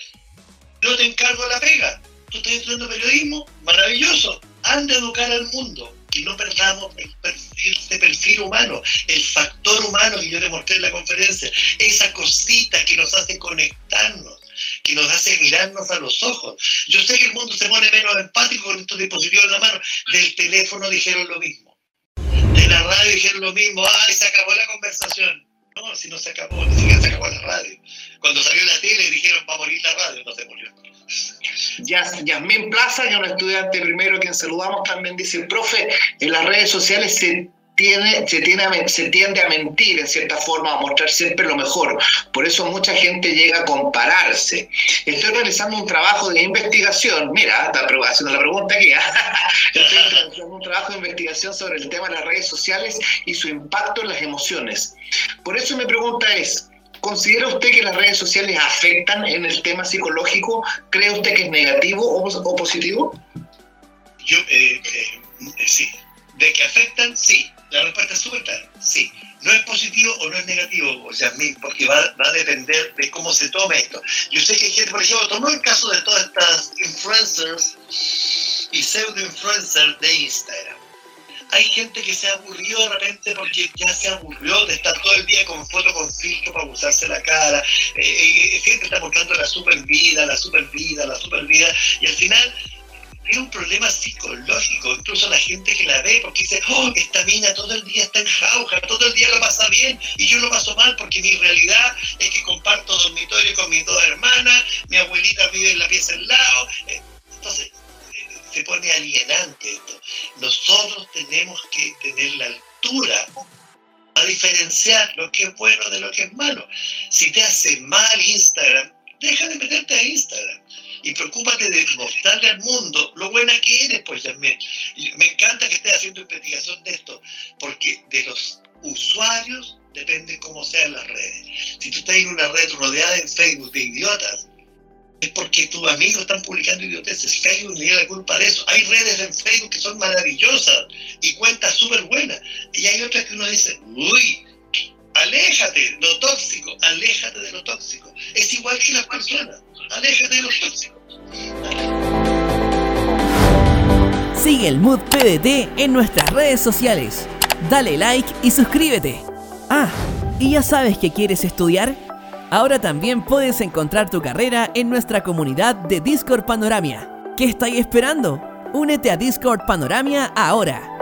yo te encargo la pega. Tú estás estudiando periodismo, maravilloso. Anda a educar al mundo que no perdamos el perfil, este perfil humano, el factor humano que yo te mostré en la conferencia, esa cosita que nos hace conectarnos, que nos hace mirarnos a los ojos. Yo sé que el mundo se pone menos empático con estos dispositivos en la mano. Del teléfono dijeron lo mismo. De la radio dijeron lo mismo. ¡Ay, se acabó la conversación! No, si no se acabó, ni siquiera se acabó la radio. Cuando salió la tele dijeron va a morir la radio, no se murió. Yasmín Plaza, que es una estudiante primero quien saludamos, también dice, profe, en las redes sociales se tiene, se, tiene, se tiende a mentir en cierta forma, a mostrar siempre lo mejor. Por eso mucha gente llega a compararse. Estoy realizando un trabajo de investigación, mira, está haciendo la pregunta aquí, *laughs* estoy realizando un trabajo de investigación sobre el tema de las redes sociales y su impacto en las emociones. Por eso mi pregunta es, ¿Considera usted que las redes sociales afectan en el tema psicológico? ¿Cree usted que es negativo o, positivo? Yo, eh, eh, sí. ¿De que afectan? Sí. La respuesta es súper clara. Sí. No es positivo o no es negativo, Yasmin, porque va, va, a depender de cómo se tome esto. Yo sé que gente, por ejemplo, tomó el caso de todas estas influencers y pseudo-influencers de Instagram hay gente que se aburrió de repente porque ya se aburrió de estar todo el día con foto con filtro para usarse la cara. Eh, eh, gente está mostrando la super vida, la super vida, la super vida, y al final tiene un problema psicológico, incluso la gente que la ve, porque dice, oh, esta mina todo el día está en jauja, todo el día lo pasa bien, y yo lo paso mal porque mi realidad es que comparto dormitorio con mis dos hermanas, mi abuelita vive en la pieza al lado. Eh, entonces, se pone alienante esto. Nosotros tenemos que tener la altura a diferenciar lo que es bueno de lo que es malo. Si te hace mal Instagram, deja de meterte a Instagram y preocúpate de mostrarle al mundo lo buena que eres, pues me, me encanta que estés haciendo investigación de esto, porque de los usuarios depende cómo sean las redes. Si tú estás en una red rodeada en Facebook de idiotas, es porque tus amigos están publicando idioteces. Facebook no la culpa de eso. Hay redes en Facebook que son maravillosas y cuentas súper buenas. Y hay otras que uno dice, uy, aléjate lo tóxico, aléjate de lo tóxico. Es igual que las personas, aléjate de los tóxicos. Sigue el Mood PDT en nuestras redes sociales. Dale like y suscríbete. Ah, ¿y ya sabes que quieres estudiar? Ahora también puedes encontrar tu carrera en nuestra comunidad de Discord Panoramia. ¿Qué estáis esperando? Únete a Discord Panoramia ahora.